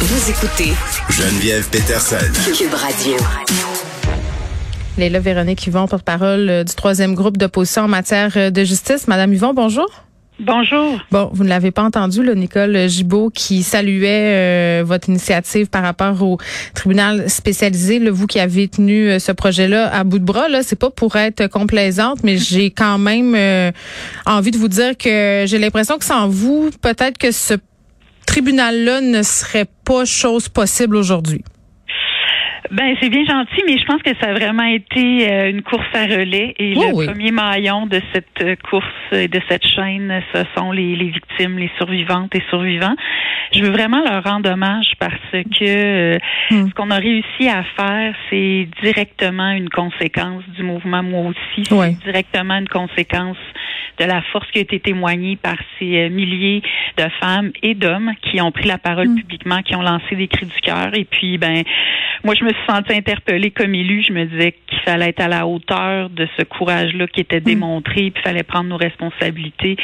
Vous écoutez Geneviève Peterson. Cube Radio. Léla Véronique Yvon, porte-parole euh, du troisième groupe d'opposition en matière euh, de justice. Madame Yvon, bonjour. Bonjour. Bon, vous ne l'avez pas entendu, là, Nicole Gibault, qui saluait euh, votre initiative par rapport au tribunal spécialisé. Là, vous qui avez tenu ce projet-là à bout de bras, là, c'est pas pour être complaisante, mais j'ai quand même envie de vous dire que j'ai l'impression que sans vous, peut-être que ce tribunal-là ne serait pas chose possible aujourd'hui? Ben c'est bien gentil, mais je pense que ça a vraiment été euh, une course à relais et Oh le oui. premier maillon de cette euh, course et de cette chaîne, ce sont les, les victimes, les survivantes et survivants. Je veux vraiment leur rendre hommage parce que euh, Hmm. ce qu'on a réussi à faire, c'est directement une conséquence du mouvement Moi aussi, c'est Ouais. directement une conséquence de la force qui a été témoignée par ces euh, milliers de femmes et d'hommes qui ont pris la parole Mm. publiquement, qui ont lancé des cris du cœur. Et puis, ben, moi, je me suis sentie interpellée comme élue. Je me disais qu'il fallait être à la hauteur de ce courage-là qui était démontré, puis il fallait prendre nos responsabilités.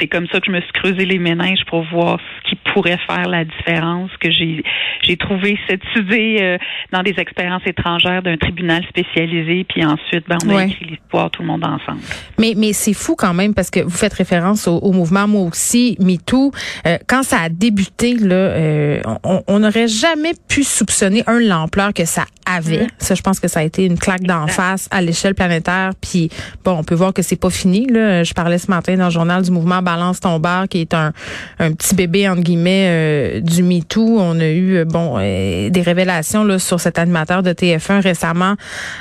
C'est comme ça que je me suis creusé les méninges pour voir ce qui pourrait faire la différence. Que j'ai j'ai trouvé cette idée euh, dans des expériences étrangères d'un tribunal spécialisé, puis ensuite, ben, on a Ouais. écrit l'histoire tout le monde ensemble. Mais, mais c'est fou quand même parce que vous faites référence au, mouvement moi aussi MeToo. Euh, quand ça a débuté là, euh, on- on n'aurait jamais pu soupçonner un l'ampleur que ça avait. Mhm. Ça, je pense que ça a été une claque d'en face à l'échelle planétaire. Puis bon, on peut voir que c'est pas fini. Là, je parlais ce matin dans le journal du mouvement Balance ton bar, qui est un, un petit bébé entre guillemets euh, du MeToo. On a eu euh, bon euh, des révélations là sur cet animateur de TF1 récemment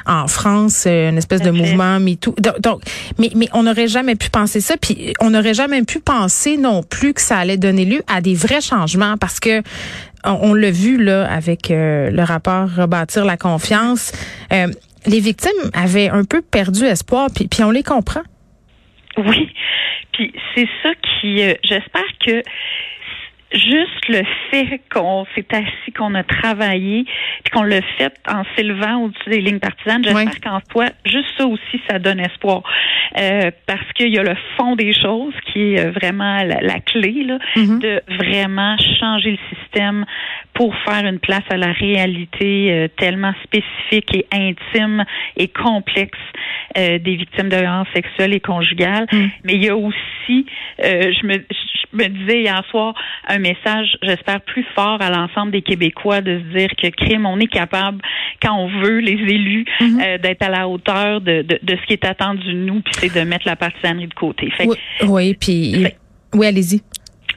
en France, une espèce de mouvement MeToo. Donc, donc, mais, mais on n'aurait jamais pu penser ça, puis on n'aurait jamais pu penser non plus que ça allait donner lieu à des vrais changements, parce que on, l'a vu là avec euh, le rapport rebâtir la confiance. euh, les victimes avaient un peu perdu espoir, puis, puis on les comprend. Oui. Puis c'est ça qui, euh, j'espère que juste le fait qu'on s'est assis, qu'on a travaillé, puis qu'on l'a fait en s'élevant au-dessus des lignes partisanes, j'espère qu'en soi, juste ça aussi, ça donne espoir. Euh, parce qu'il y a le fond des choses qui est euh, vraiment la, la clé, là, Mhm. de vraiment changer le système pour faire une place à la réalité euh, tellement spécifique et intime et complexe euh, des victimes de violences sexuelles et conjugales. Mm. Mais il y a aussi, euh, je, me, je me disais hier soir, un message, j'espère, plus fort à l'ensemble des Québécois de se dire que crime, on est capable, quand on veut, les élus, Mhm. euh, d'être à la hauteur de, de, de ce qui est attendu de nous, puis c'est de mettre la partisanerie de côté. Fait Oui, oui, puis Fait- oui, allez-y.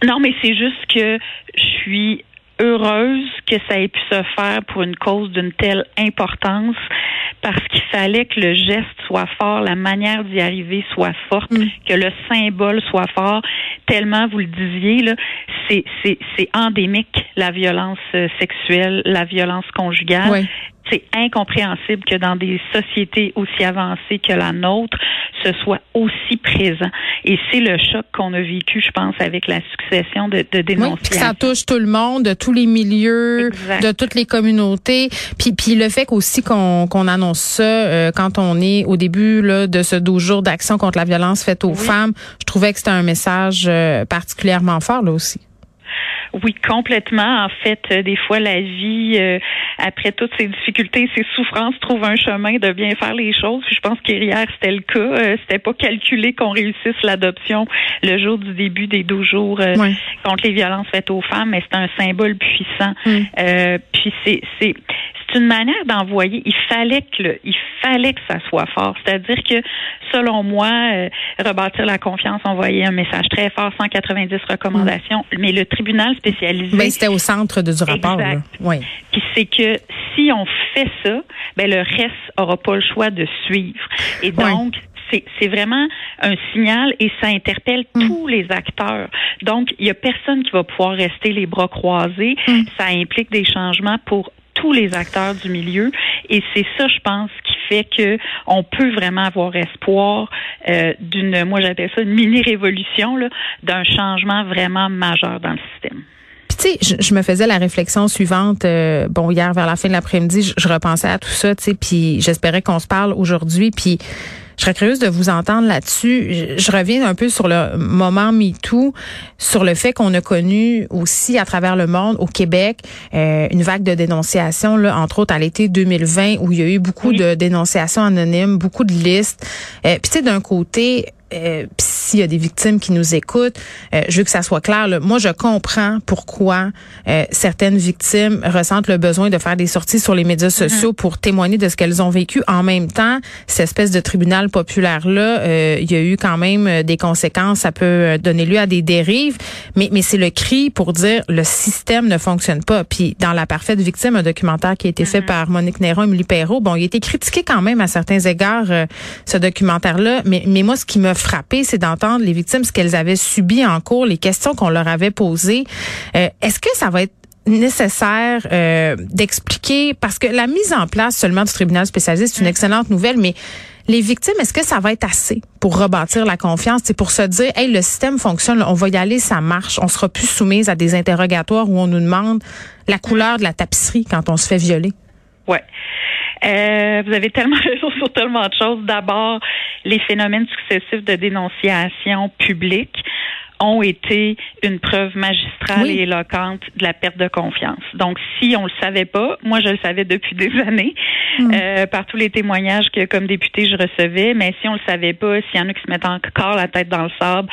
non, mais c'est juste que je suis heureuse que ça ait pu se faire pour une cause d'une telle importance parce qu'il fallait que le geste soit fort, la manière d'y arriver soit forte, Mm. que le symbole soit fort. Tellement, vous le disiez, là, c'est, c'est, c'est endémique, la violence euh, sexuelle, la violence conjugale. Oui. C'est incompréhensible que dans des sociétés aussi avancées que la nôtre, ce soit aussi présent. Et c'est le choc qu'on a vécu, je pense, avec la succession de, de Oui, dénonciations. ça touche tout le monde, de tous les milieux, Exact. de toutes les communautés. Puis, puis le fait qu'aussi qu'on qu'on annonce ça euh, quand on est au début là, de ce 12 jours d'action contre la violence faite aux Oui. femmes, je trouvais que c'était un message euh, particulièrement fort là aussi. Oui, complètement. En fait, euh, des fois, la vie, euh, après toutes ces difficultés, ces souffrances, trouve un chemin de bien faire les choses. Puis je pense qu'hier, c'était le cas. Euh, c'était pas calculé qu'on réussisse l'adoption le jour du début des 12 jours euh, contre les violences faites aux femmes, mais c'est un symbole puissant. Mm. Puis c'est c'est une manière d'envoyer. Il fallait que le, il fallait que ça soit fort. C'est-à-dire que selon moi, euh, rebâtir la confiance, envoyer un message très fort, 190 recommandations, mais le tribunal spécialisé. Ben, c'était au centre de, du rapport. Là. Exact. Oui. Puis c'est que si on fait ça, ben le reste aura pas le choix de suivre. Et donc, c'est c'est vraiment un signal et ça interpelle Mm. tous les acteurs. Donc, il y a personne qui va pouvoir rester les bras croisés. Mm. Ça implique des changements pour tous les acteurs du milieu et c'est ça je pense qui fait que on peut vraiment avoir espoir euh, d'une moi j'appelle ça une mini révolution d'un changement vraiment majeur dans le système. Tu sais, je, je me faisais la réflexion suivante. euh, bon, hier vers la fin de l'après-midi, je, je repensais à tout ça, tu sais, puis j'espérais qu'on se parle aujourd'hui. Puis Je serais curieuse de vous entendre là-dessus. Je, reviens un peu sur le moment MeToo, sur le fait qu'on a connu aussi à travers le monde, au Québec, euh, une vague de dénonciations, là, entre autres à l'été 2020, où il y a eu beaucoup de dénonciations anonymes, beaucoup de listes. Euh, Puis tu sais, d'un côté, euh, s'il y a des victimes qui nous écoutent, euh, je veux que ça soit clair. Moi, je comprends pourquoi euh, certaines victimes ressentent le besoin de faire des sorties sur les médias mm-hmm. sociaux pour témoigner de ce qu'elles ont vécu. En même temps, cette espèce de tribunal populaire-là, euh, il y a eu quand même des conséquences. Ça peut donner lieu à des dérives, mais, mais c'est le cri pour dire le système ne fonctionne pas. Puis dans La parfaite victime, un documentaire qui a été fait mm-hmm. par Monique Néron et Émilie Perrault, bon, il a été critiqué quand même à certains égards, ce documentaire-là, mais, mais moi, ce qui me frappé, c'est d'entendre les victimes ce qu'elles avaient subi en cours, les questions qu'on leur avait posées. Euh, est-ce que ça va être nécessaire euh, d'expliquer? Parce que la mise en place seulement du tribunal spécialisé c'est une mm. excellente nouvelle mais les victimes, est-ce que ça va être assez pour rebâtir la confiance? C'est pour se dire, hey, le système fonctionne, on va y aller, ça marche. On sera plus soumise à des interrogatoires où on nous demande la couleur de la tapisserie quand on se fait violer. Ouais. Euh, vous avez tellement raison sur tellement de choses. D'abord, les phénomènes successifs de dénonciation publique ont été une preuve magistrale et éloquente de la perte de confiance. Donc, si on le savait pas, moi je le savais depuis des années, mm. euh, par tous les témoignages que comme député je recevais, mais si on le savait pas, s'il y en a qui se mettent encore la tête dans le sable,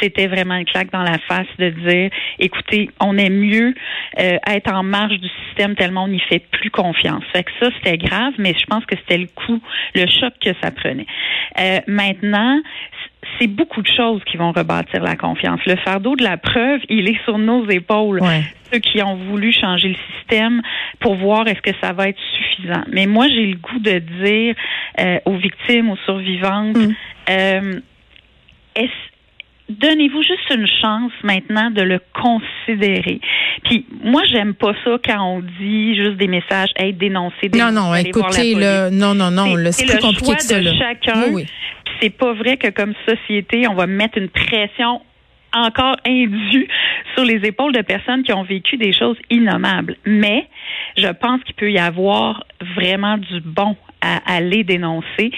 c'était vraiment une claque dans la face de dire, écoutez, on est mieux euh, être en marge du système tellement on n'y fait plus confiance. Fait que ça, c'était grave, mais je pense que c'était le coup, le choc que ça prenait. Euh, maintenant, c'est beaucoup de choses qui vont rebâtir la confiance. Le fardeau de la preuve, il est sur nos épaules. Ceux qui ont voulu changer le système pour voir est-ce que ça va être suffisant. Mais moi, j'ai le goût de dire euh, aux victimes, aux survivantes, mm. euh, donnez-vous juste une chance maintenant de le considérer. Puis moi, j'aime pas ça quand on dit juste des messages, être dénoncé. Non, non, écoutez, là, non, non, non, c'est plus compliqué que ça. De chacun. Oui, c'est pas vrai que comme société, on va mettre une pression encore indue sur les épaules de personnes qui ont vécu des choses innommables. Mais je pense qu'il peut y avoir vraiment du bon à aller dénoncer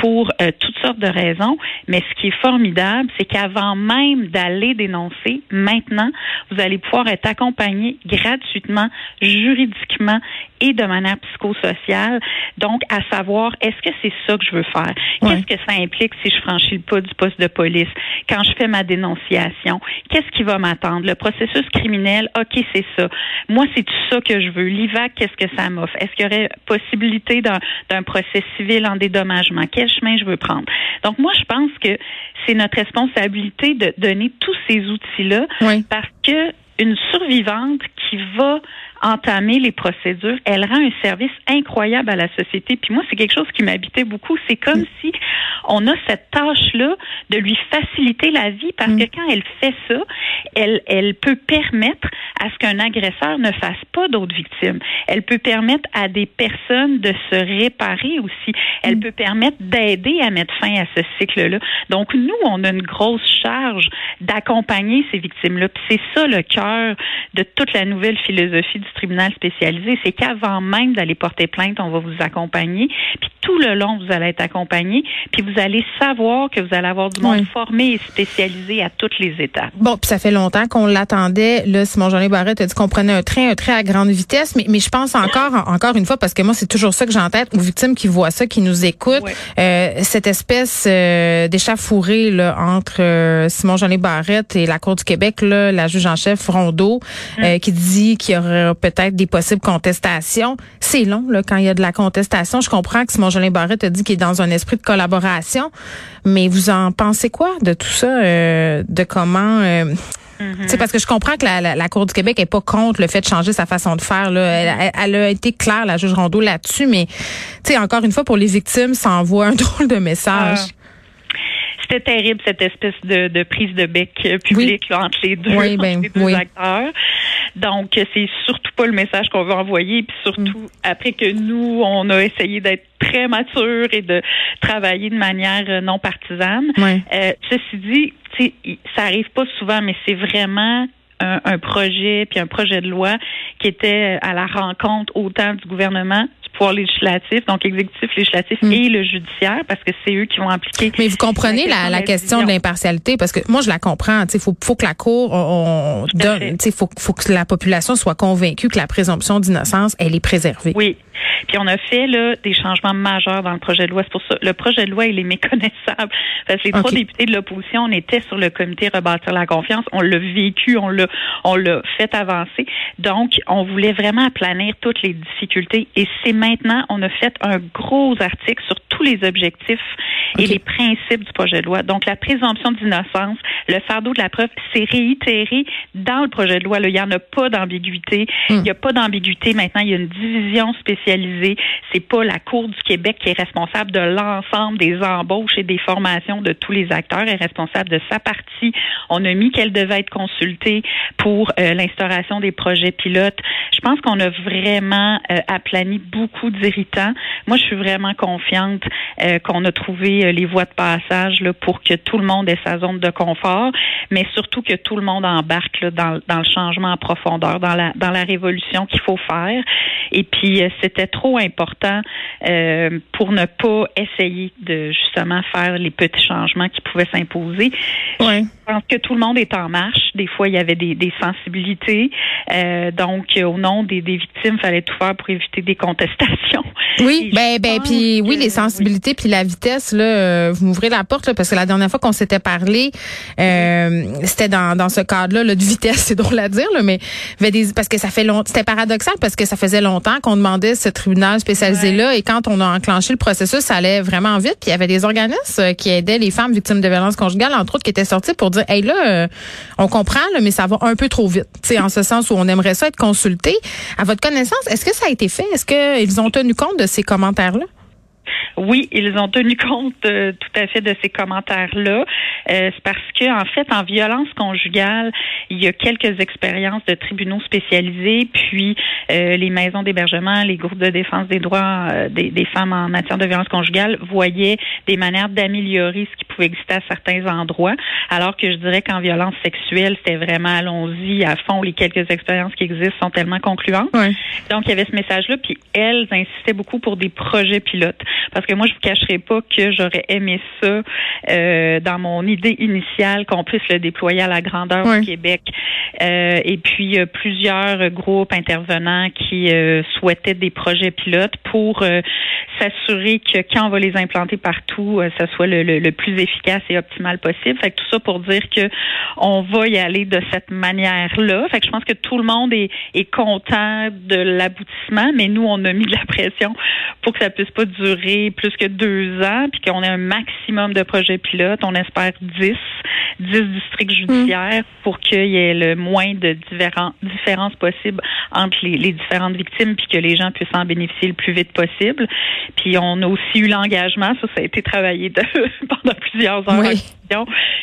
pour euh, toutes sortes de raisons. Mais ce qui est formidable, c'est qu'avant même d'aller dénoncer, maintenant, vous allez pouvoir être accompagné gratuitement, juridiquement et de manière psychosociale. Donc, à savoir, est-ce que c'est ça que je veux faire? Qu'est-ce que ça implique si je franchis le pas du poste de police? Quand je fais ma dénonciation, qu'est-ce qui va m'attendre? Le processus criminel, OK, c'est ça. Moi, c'est tout ça que je veux. L'IVAC, qu'est-ce que ça m'offre? Est-ce qu'il y aurait possibilité d'un procès civil en dédommagement? Quel chemin je veux prendre? Donc, moi, je pense que c'est notre responsabilité de donner tous ces outils-là parce que une survivante qui va entamer les procédures, elle rend un service incroyable à la société. Puis moi, c'est quelque chose qui m'habitait beaucoup. C'est comme mm. si on a cette tâche-là de lui faciliter la vie parce mm. que quand elle fait ça, elle, elle peut permettre à ce qu'un agresseur ne fasse pas d'autres victimes. Elle peut permettre à des personnes de se réparer aussi. Elle mm. peut permettre d'aider à mettre fin à ce cycle-là. Donc, nous, on a une grosse charge d'accompagner ces victimes-là. Puis c'est ça le cœur de toute la nouvelle philosophie du tribunal spécialisé, c'est qu'avant même d'aller porter plainte, on va vous accompagner. Puis tout le long, vous allez être accompagné. Puis vous allez savoir que vous allez avoir du monde formé et spécialisé à toutes les étapes. Bon, puis ça fait longtemps qu'on l'attendait. Là, Simon Jean Barrette a dit qu'on prenait un train, un train à grande vitesse. Mais, mais je pense encore, encore une fois, parce que moi, c'est toujours ça que j'ai en tête, aux victimes qui voient ça, qui nous écoutent, euh, cette espèce euh, d'échafourée là, entre euh, Simon Jean Barrette et la Cour du Québec, là, la juge en chef Rondeau, euh, mm. qui dit qu'il y aura peut-être des possibles contestations. C'est long là, quand il y a de la contestation. Je comprends que Simon Jolin Barrette a dit qu'il est dans un esprit de collaboration, mais vous en pensez quoi de tout ça, euh, de comment euh, mm-hmm. Parce que je comprends que la, Cour du Québec est pas contre le fait de changer sa façon de faire. Là. Elle, a été claire, la juge Rondeau, là-dessus, mais encore une fois, pour les victimes, ça envoie un drôle de message. Ah. C'était terrible cette espèce de, prise de bec publique entre les deux, ben, acteurs. Donc c'est surtout pas le message qu'on veut envoyer, puis surtout mm. après que nous on a essayé d'être très mature et de travailler de manière euh, non partisane. Euh, ceci dit, ça arrive pas souvent, mais c'est vraiment un, projet puis un projet de loi qui était à la rencontre autant du gouvernement pouvoir législatif, donc exécutif, législatif mm. et le judiciaire, parce que c'est eux qui vont impliquer. Mais vous comprenez la, la, question de l'impartialité, parce que moi je la comprends. Il faut, faut que la cour on, donne, il faut, faut que la population soit convaincue que la présomption d'innocence elle est préservée. Oui. Puis on a fait là des changements majeurs dans le projet de loi. C'est pour ça le projet de loi il est méconnaissable parce que les trois députés de l'opposition on était sur le comité rebâtir la confiance, on l'a vécu, on l'a on l'a fait avancer. Donc on voulait vraiment aplanir toutes les difficultés et c'est maintenant on a fait un gros article sur tous les objectifs et les principes du projet de loi. Donc la présomption d'innocence, le fardeau de la preuve, c'est réitéré dans le projet de loi. Là, il n'y en a pas d'ambiguïté. Hmm. Il n'y a pas d'ambiguïté maintenant. Il y a une division C'est pas la Cour du Québec qui est responsable de l'ensemble des embauches et des formations de tous les acteurs. Elle est responsable de sa partie. On a mis qu'elle devait être consultée pour euh, l'instauration des projets pilotes. Je pense qu'on a vraiment euh, aplani beaucoup d'irritants. Moi, je suis vraiment confiante euh, qu'on a trouvé les voies de passage là, pour que tout le monde ait sa zone de confort, mais surtout que tout le monde embarque là, dans, dans le changement en profondeur, dans la, dans la révolution qu'il faut faire. Et puis, euh, c'était trop important euh, pour ne pas essayer de justement faire les petits changements qui pouvaient s'imposer. Ouais. Je pense que tout le monde est en marche. Des fois, il y avait des, des sensibilités. Euh, donc, au nom des, des victimes, il fallait tout faire pour éviter des contestations. Oui, ben, ben, puis oui, les sensibilités, puis la vitesse, là, euh, vous m'ouvrez la porte, là, parce que la dernière fois qu'on s'était parlé, euh, c'était dans, dans ce cadre-là, là, de vitesse, c'est drôle à dire, là, mais des, parce que ça fait longtemps, c'était paradoxal parce que ça faisait longtemps qu'on demandait ce tribunal spécialisé-là, et quand on a enclenché le processus, ça allait vraiment vite, puis il y avait des organismes euh, qui aidaient les femmes victimes de violences conjugales, entre autres, qui étaient sortis pour là, on comprend, mais ça va un peu trop vite, tu sais, en ce sens où on aimerait ça être consulté. À votre connaissance, est-ce que ça a été fait? Est-ce qu'ils ont tenu compte de ces commentaires-là? Oui, ils ont tenu compte euh, tout à fait de ces commentaires-là. Euh, c'est parce que, en fait, en violence conjugale, il y a quelques expériences de tribunaux spécialisés, puis euh, les maisons d'hébergement, les groupes de défense des droits des, des, femmes en matière de violence conjugale voyaient des manières d'améliorer ce qui pouvait exister à certains endroits, alors que je dirais qu'en violence sexuelle, c'était vraiment allons-y à fond. Les quelques expériences qui existent sont tellement concluantes. Donc, il y avait ce message-là, puis elles insistaient beaucoup pour des projets pilotes. Parce que moi, je vous cacherai pas que j'aurais aimé ça euh, dans mon idée initiale qu'on puisse le déployer à la grandeur du Québec. Euh, et puis, plusieurs groupes intervenants qui euh, souhaitaient des projets pilotes pour euh, s'assurer que quand on va les implanter partout, ça soit le, le, plus efficace et optimal possible. Fait que tout ça pour dire que on va y aller de cette manière-là. Fait que je pense que tout le monde est, est content de l'aboutissement, mais nous, on a mis de la pression pour que ça puisse pas durer plus que deux ans, puis qu'on ait un maximum de projets pilotes. On espère 10, 10 districts judiciaires pour qu'il y ait le moins de différences possibles entre les, différentes victimes, puis que les gens puissent en bénéficier le plus vite possible. Puis on a aussi eu l'engagement, ça, ça a été travaillé pendant plusieurs heures.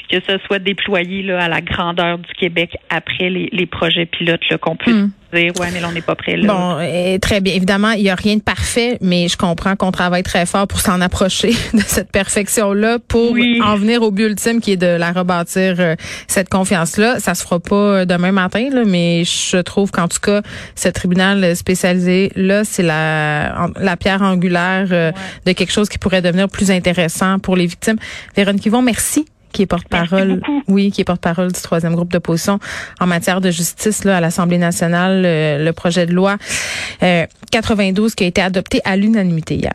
Que ce soit déployé là, à la grandeur du Québec après les, projets pilotes qu'on puisse hmm. dire ouais mais là on n'est pas prêt là. Bon, très bien. Évidemment, il n'y a rien de parfait, mais je comprends qu'on travaille très fort pour s'en approcher de cette perfection-là pour en venir au but ultime qui est de la rebâtir euh, cette confiance-là. Ça se fera pas euh, demain matin, là, mais je trouve qu'en tout cas, ce tribunal spécialisé là, c'est la la pierre angulaire euh, de quelque chose qui pourrait devenir plus intéressant pour les victimes. Véronique Yvon, merci qui est porte-parole, oui, qui est porte-parole du troisième groupe d'opposition en matière de justice là, à l'Assemblée nationale, le, projet de loi 92 qui a été adopté à l'unanimité hier.